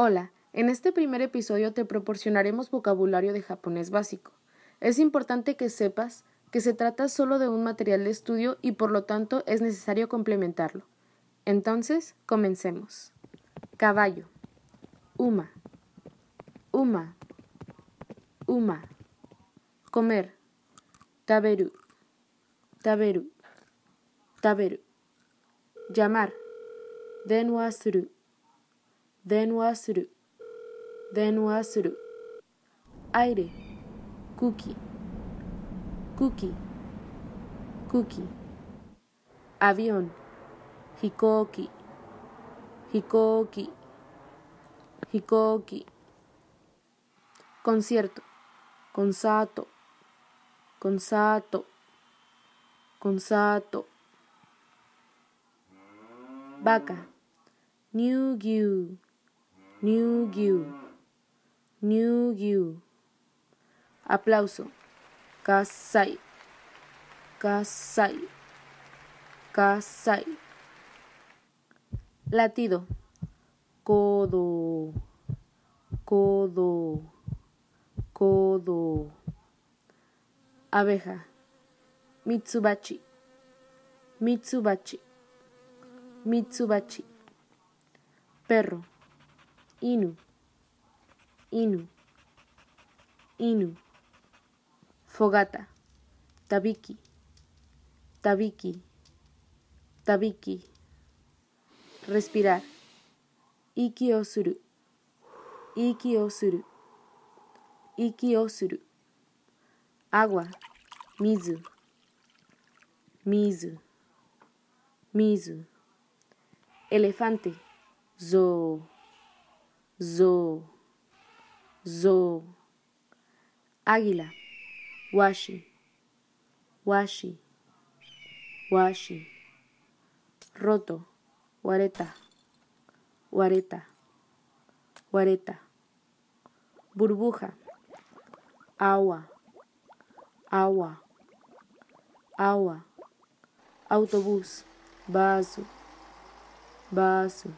Hola, en este primer episodio te proporcionaremos vocabulario de japonés básico. Es importante que sepas que se trata solo de un material de estudio y por lo tanto es necesario complementarlo. Entonces, comencemos. Caballo. Uma. Uma. Uma. Comer. Taberu. Taberu. Taberu. Llamar. Denwa suru. Denwa suru. Aire. Cookie. Cookie. Cookie. Avión. Hikoki. Hikoki. Hikoki. Concierto. Consato. Consato. Consato. Vaca. New. New Gyu. New Gyu. Aplauso. Kasai. Kasai. Kasai. Latido. Codo. Codo. Codo. Abeja. Mitsubachi. Mitsubachi. Mitsubachi. Perro. Inu. Inu. Inu. Fogata. Tabiki. Tabiki. Tabiki. Respirar. Iki o suru. Iki o. Iki o. Agua. Mizu. Mizu. Mizu. Elefante. Zo. Zo. Zo. Águila. Washi. Washi. Washi. Roto. Guareta. Guareta. Guareta. Burbuja. Agua. Agua. Agua. Autobús. Vaso. Vaso.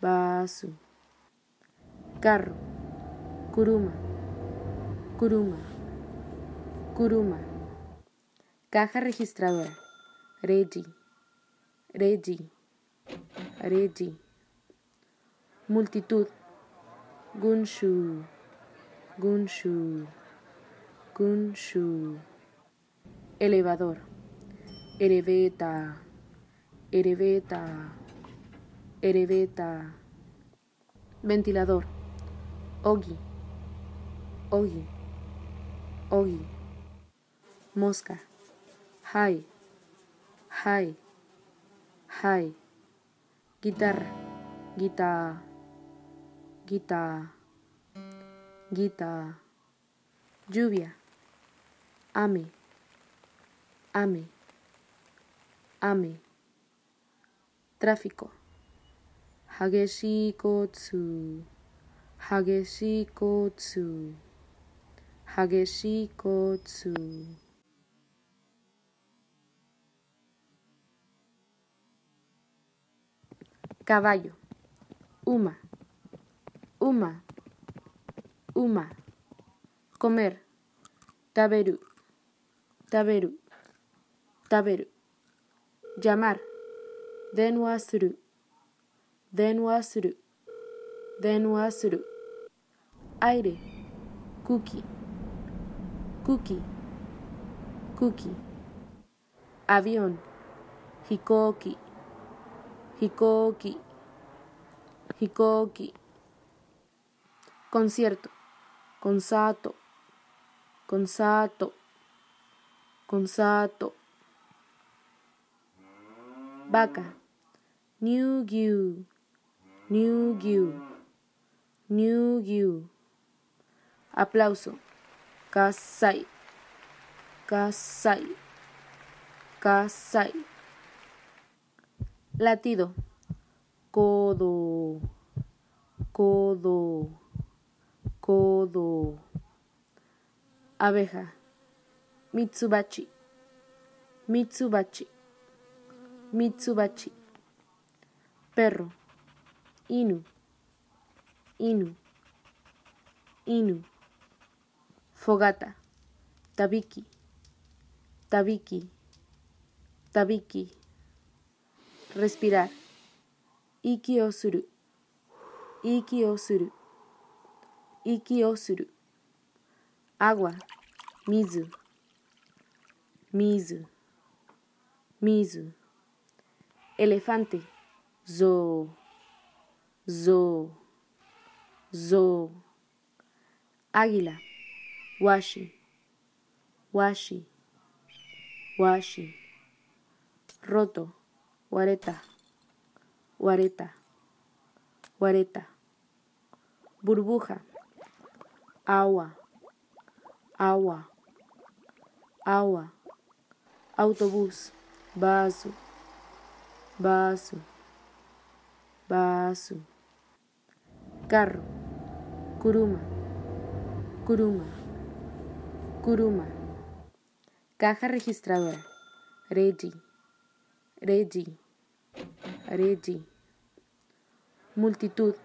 Vaso. Carro. Kuruma. Kuruma. Kuruma. Caja registradora. Regi. Regi. Regi. Multitud. Gunshu. Gunshu. Gunshu. Elevador. Ereveta. Ereveta. Ereveta. Ventilador. Ogi. Ogi. Ogi. Mosca. Hai. Hai. Hai. Guitarra. Guitarra. Guitarra. Guitarra. Lluvia. Ame. Ame. Ame. Tráfico. Hageshi kotsu. Hageshi kotsu. Caballo. Uma. Uma. Uma. Comer. Taberu. Taberu. Taberu. Llamar. Denwa suru. Denwa suru. Denwa suru. Aire. Cookie. Cookie. Cookie. Avión. Hikoki. hikoki, hikoki. Concierto, consato, consato, consato. Vaca, new new new new Aplauso, kasai, kasai, kasai. Latido, codo, codo, codo. Abeja, mitsubachi, mitsubachi, mitsubachi. Perro, inu, inu, inu. Fogata, tabiki, tabiki, tabiki. Respirar. Iki o suru. Iki o suru. Iki o suru. Agua. Mizu. Mizu. Mizu. Elefante. Zo. Zo. Zo. Águila. Washi. Washi. Washi. Roto. Guareta, guareta, guareta. Burbuja, agua, agua, agua. Autobús, vaso, vaso, vaso. Carro, curuma, curuma, curuma. Caja registradora, Regi. Regi, Regi. Multitud,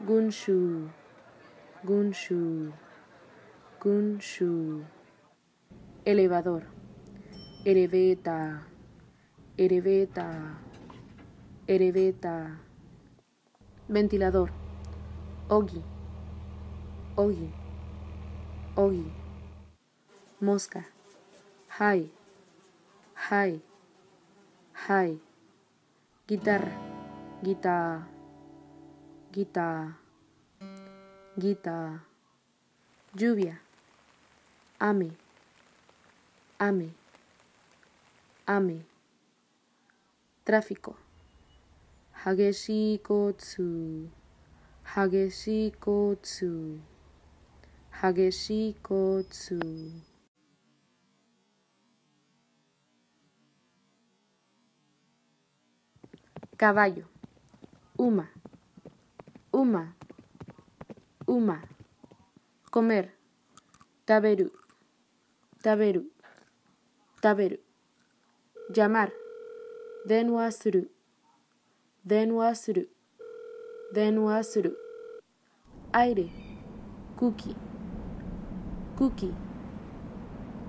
Gunshu, Gunshu, Gunshu. Elevador, Ereveta, Ereveta, Ereveta. Ventilador, Ogi, Ogi, Ogi. Mosca, Hai, Hai. Hi. Guitarra. Guitarra. Guitarra. Guitarra. Lluvia. Ame. Ame. Ame. Tráfico. Hageshi kotsu. Hageshi Caballo. Uma. Uma. Uma. Comer. Taberu. Taberu. Taberu. Llamar. Denwa suru. Denwa suru. Aire. Cookie. Cookie.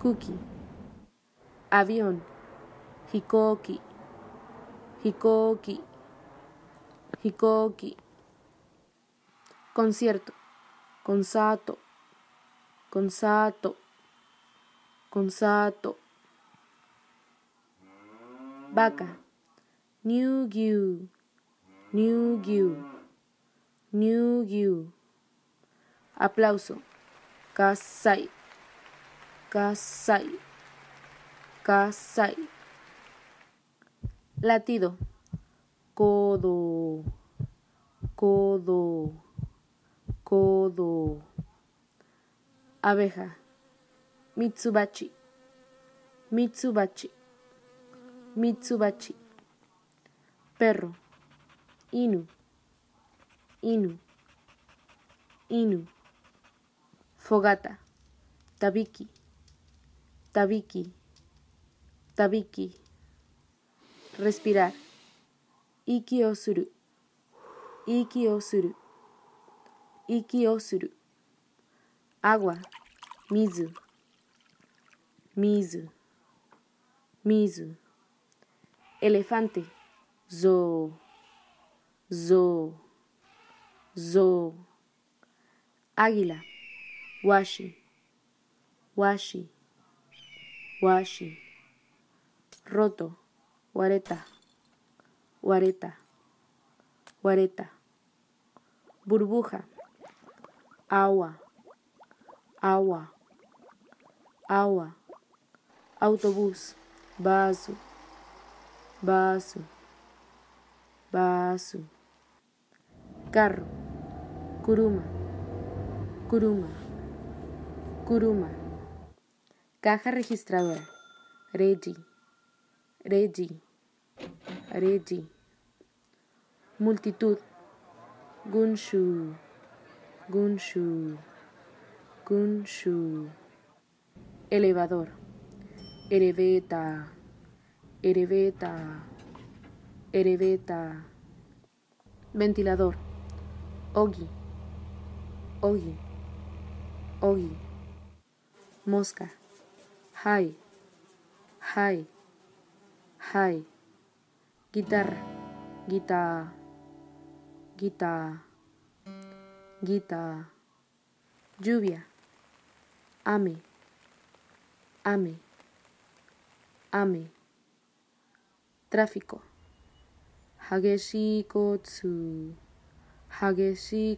Cookie. Avión. Hikoki. Hikoki. Hikoki. Concierto. Consato. Consato. Consato. Vaca. New New New New Aplauso. Kasai. Kasai. Kasai. Latido. Codo. Codo. Codo. Abeja. Mitsubachi. Mitsubachi. Mitsubachi. Perro. Inu. Inu. Inu. Fogata. Tabiki. Tabiki. Tabiki. Respirar. Iki o suru. Iki o. Iki o. Agua. Mizu. Mizu. Mizu. Elefante. Zo. Zo. Zo. Águila. Washi. Washi. Washi. Roto. Guareta, Guareta, guareta. Burbuja, agua, agua, agua. Autobús, vaso, vaso, vaso. Carro, curuma, curuma, curuma. Caja registradora, regi, regi, regi. Multitud, gunshu, gunshu, gunshu. Elevador, ereveta, ereveta, ereveta. Ventilador, ogi, ogi, ogi. Mosca, hai, hai, hai. Guitarra, guitarra, guitarra, guitarra. Lluvia, ame, ame, ame. Tráfico, hageshi kotsu, hageshi